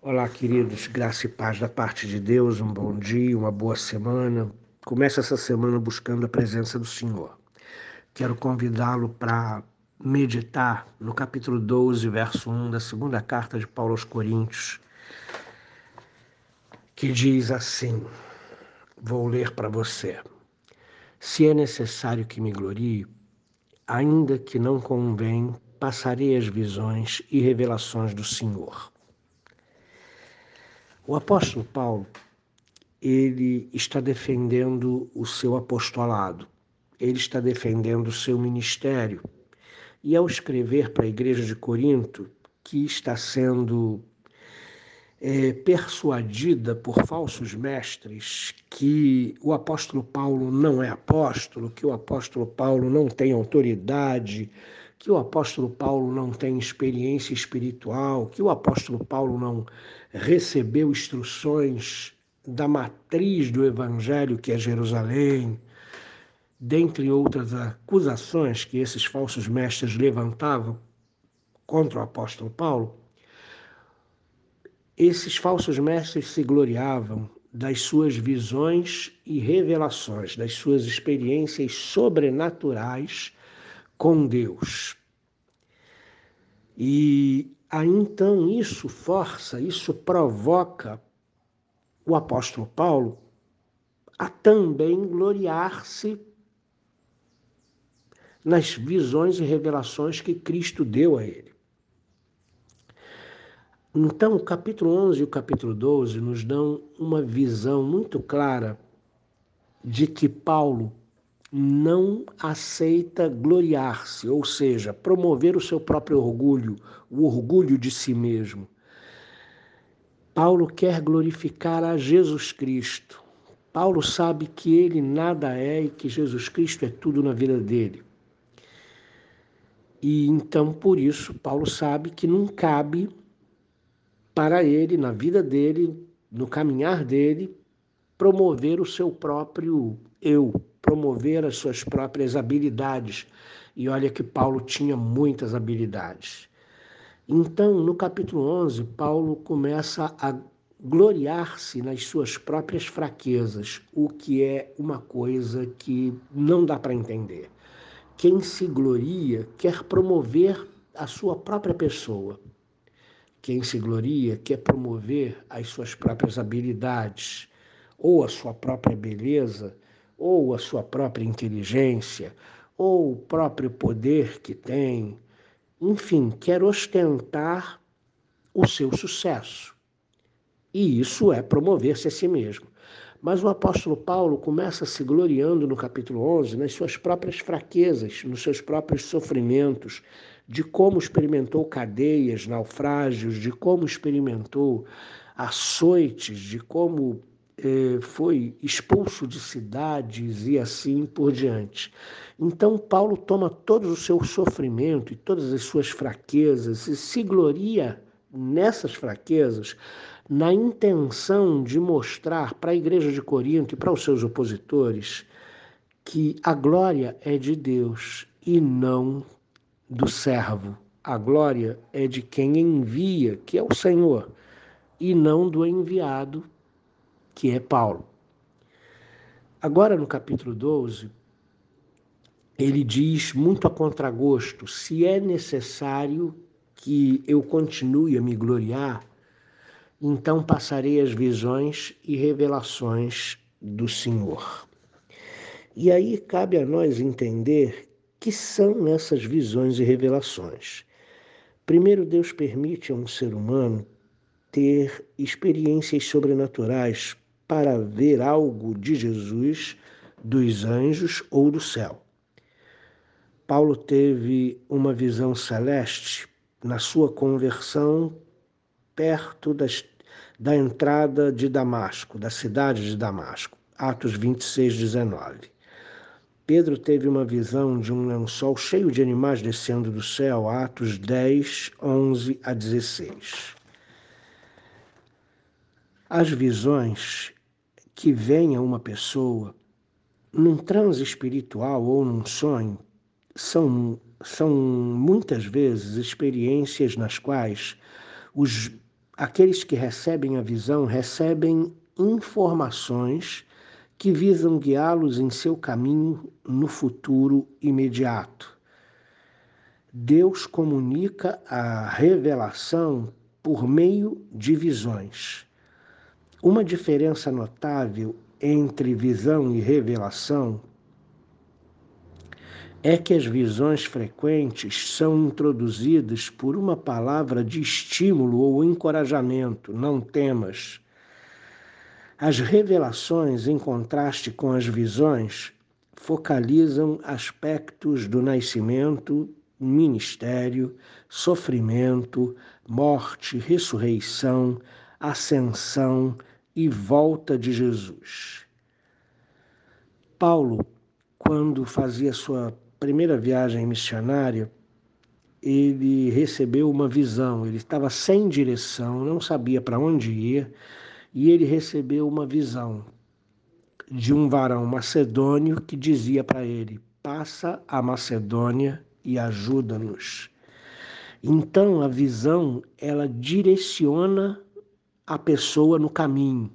Olá, queridos, graça e paz da parte de Deus, um bom dia, uma boa semana. Comece essa semana buscando a presença do Senhor. Quero convidá-lo para meditar no capítulo 12, verso 1 da segunda carta de Paulo aos Coríntios, que diz assim: Vou ler para você. Se é necessário que me glorie, ainda que não convém, passarei as visões e revelações do Senhor. O apóstolo Paulo, ele está defendendo o seu apostolado, ele está defendendo o seu ministério. E ao escrever para a igreja de Corinto, que está sendo é, persuadida por falsos mestres que o apóstolo Paulo não é apóstolo, que o apóstolo Paulo não tem autoridade, que o apóstolo Paulo não tem experiência espiritual, que o apóstolo Paulo não recebeu instruções da matriz do evangelho que é Jerusalém, dentre outras acusações que esses falsos mestres levantavam contra o apóstolo Paulo, esses falsos mestres se gloriavam das suas visões e revelações, das suas experiências sobrenaturais com Deus. E aí então isso força, isso provoca o apóstolo Paulo a também gloriar-se nas visões e revelações que Cristo deu a ele. Então, o capítulo 11 e o capítulo 12 nos dão uma visão muito clara de que Paulo não aceita gloriar-se, ou seja, promover o seu próprio orgulho, o orgulho de si mesmo. Paulo quer glorificar a Jesus Cristo. Paulo sabe que ele nada é e que Jesus Cristo é tudo na vida dele. E então, por isso, Paulo sabe que não cabe para ele, na vida dele, no caminhar dele, promover o seu próprio eu, promover as suas próprias habilidades. E olha que Paulo tinha muitas habilidades. Então, no capítulo 11, Paulo começa a gloriar-se nas suas próprias fraquezas, o que é uma coisa que não dá para entender. Quem se gloria quer promover a sua própria pessoa. Quem se gloria quer promover as suas próprias habilidades, ou a sua própria beleza, ou a sua própria inteligência, ou o próprio poder que tem, enfim, quer ostentar o seu sucesso. E isso é promover-se a si mesmo. Mas o apóstolo Paulo começa se gloriando no capítulo 11 nas suas próprias fraquezas, nos seus próprios sofrimentos, de como experimentou cadeias, naufrágios, de como experimentou açoites, de como foi expulso de cidades e assim por diante. Então, Paulo toma todo o seu sofrimento e todas as suas fraquezas e se gloria nessas fraquezas na intenção de mostrar para a igreja de Corinto e para os seus opositores que a glória é de Deus e não do servo. A glória é de quem envia, que é o Senhor, e não do enviado, que é Paulo. Agora, no capítulo 12, ele diz muito a contragosto: se é necessário que eu continue a me gloriar, então passarei as visões e revelações do Senhor. E aí cabe a nós entender que são essas visões e revelações. Primeiro, Deus permite a um ser humano ter experiências sobrenaturais para ver algo de Jesus, dos anjos ou do céu. Paulo teve uma visão celeste na sua conversão perto das, da entrada de Damasco, da cidade de Damasco, Atos 26, 19. Pedro teve uma visão de um lençol cheio de animais descendo do céu, Atos 10, 11 a 16. As visões que venha uma pessoa num transe espiritual ou num sonho são, são muitas vezes experiências nas quais os aqueles que recebem a visão recebem informações que visam guiá-los em seu caminho no futuro imediato. Deus comunica a revelação por meio de visões. Uma diferença notável entre visão e revelação é que as visões frequentes são introduzidas por uma palavra de estímulo ou encorajamento, não temas. As revelações, em contraste com as visões, focalizam aspectos do nascimento, ministério, sofrimento, morte, ressurreição, ascensão e volta de Jesus. Paulo, quando fazia sua primeira viagem missionária, ele recebeu uma visão. Ele estava sem direção, não sabia para onde ir, e ele recebeu uma visão de um varão macedônio que dizia para ele: Passa a Macedônia e ajuda-nos. Então a visão ela direciona a pessoa no caminho.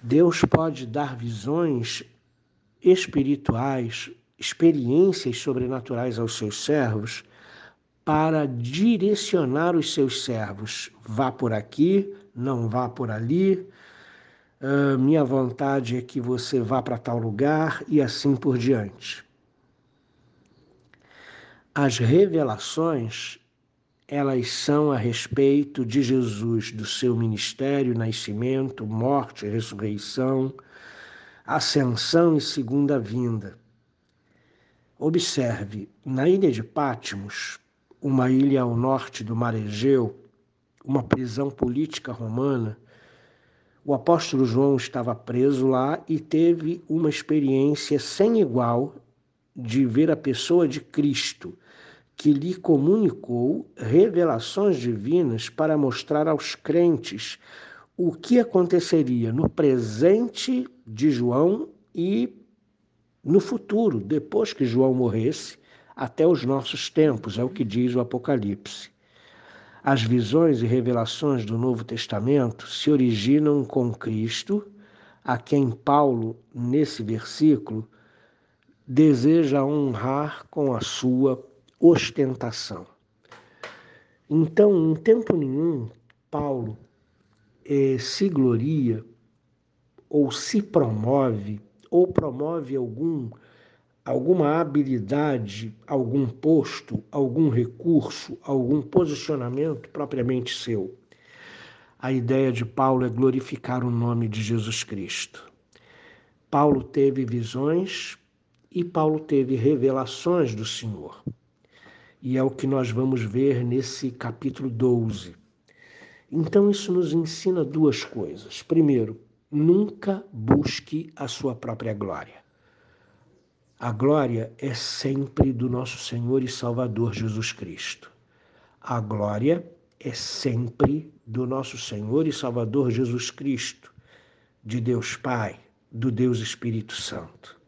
Deus pode dar visões espirituais, experiências sobrenaturais aos seus servos para direcionar os seus servos. Vá por aqui, não vá por ali. Uh, minha vontade é que você vá para tal lugar e assim por diante. As revelações, elas são a respeito de Jesus, do seu ministério, nascimento, morte, ressurreição, ascensão e segunda vinda. Observe, na ilha de Patmos, uma ilha ao norte do Mar Egeu, uma prisão política romana, o apóstolo João estava preso lá e teve uma experiência sem igual de ver a pessoa de Cristo, que lhe comunicou revelações divinas para mostrar aos crentes o que aconteceria no presente de João e no futuro, depois que João morresse, até os nossos tempos, é o que diz o Apocalipse. As visões e revelações do Novo Testamento se originam com Cristo, a quem Paulo, nesse versículo, deseja honrar com a sua ostentação. Então, em tempo nenhum, Paulo eh, se gloria ou se promove ou promove algum alguma habilidade, algum posto, algum recurso, algum posicionamento propriamente seu. A ideia de Paulo é glorificar o nome de Jesus Cristo. Paulo teve visões e Paulo teve revelações do Senhor. E é o que nós vamos ver nesse capítulo 12. Então, isso nos ensina duas coisas. Primeiro, nunca busque a sua própria glória. A glória é sempre do nosso Senhor e Salvador Jesus Cristo. A glória é sempre do nosso Senhor e Salvador Jesus Cristo, de Deus Pai, do Deus Espírito Santo.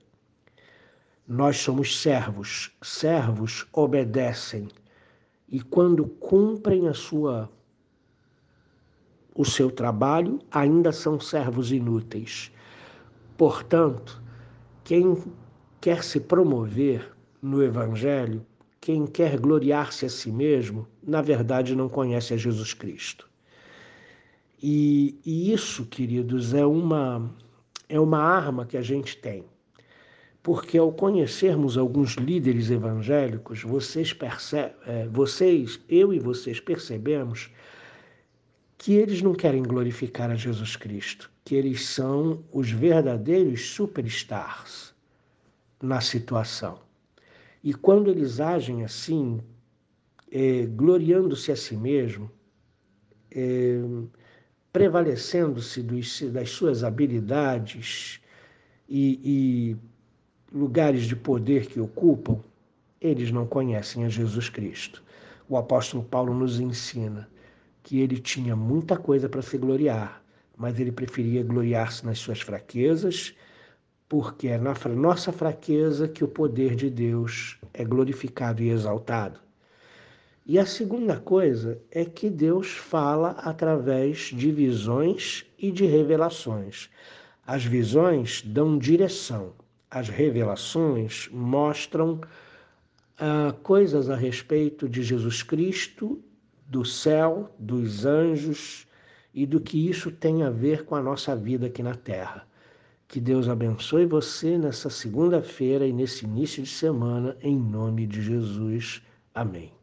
Nós somos servos, servos obedecem e quando cumprem a sua o seu trabalho, ainda são servos inúteis. Portanto, quem quer se promover no Evangelho, quem quer gloriar-se a si mesmo, na verdade não conhece a Jesus Cristo. E, e, isso, queridos, é uma, é uma arma que a gente tem. Porque ao conhecermos alguns líderes evangélicos, vocês percebem, é, vocês, eu e vocês percebemos que eles não querem glorificar a Jesus Cristo, que eles são os verdadeiros superstars na situação. E quando eles agem assim, é, gloriando-se a si mesmo, é, prevalecendo-se das suas habilidades e, e lugares de poder que ocupam, eles não conhecem a Jesus Cristo. O apóstolo Paulo nos ensina que ele tinha muita coisa para se gloriar, mas ele preferia gloriar-se nas suas fraquezas, porque é na nossa fraqueza que o poder de Deus é glorificado e exaltado. E a segunda coisa é que Deus fala através de visões e de revelações. As visões dão direção, as revelações mostram ah, coisas a respeito de Jesus Cristo, do céu, dos anjos e do que isso tem a ver com a nossa vida aqui na Terra. Que Deus abençoe você nessa segunda-feira e nesse início de semana, em nome de Jesus. Amém.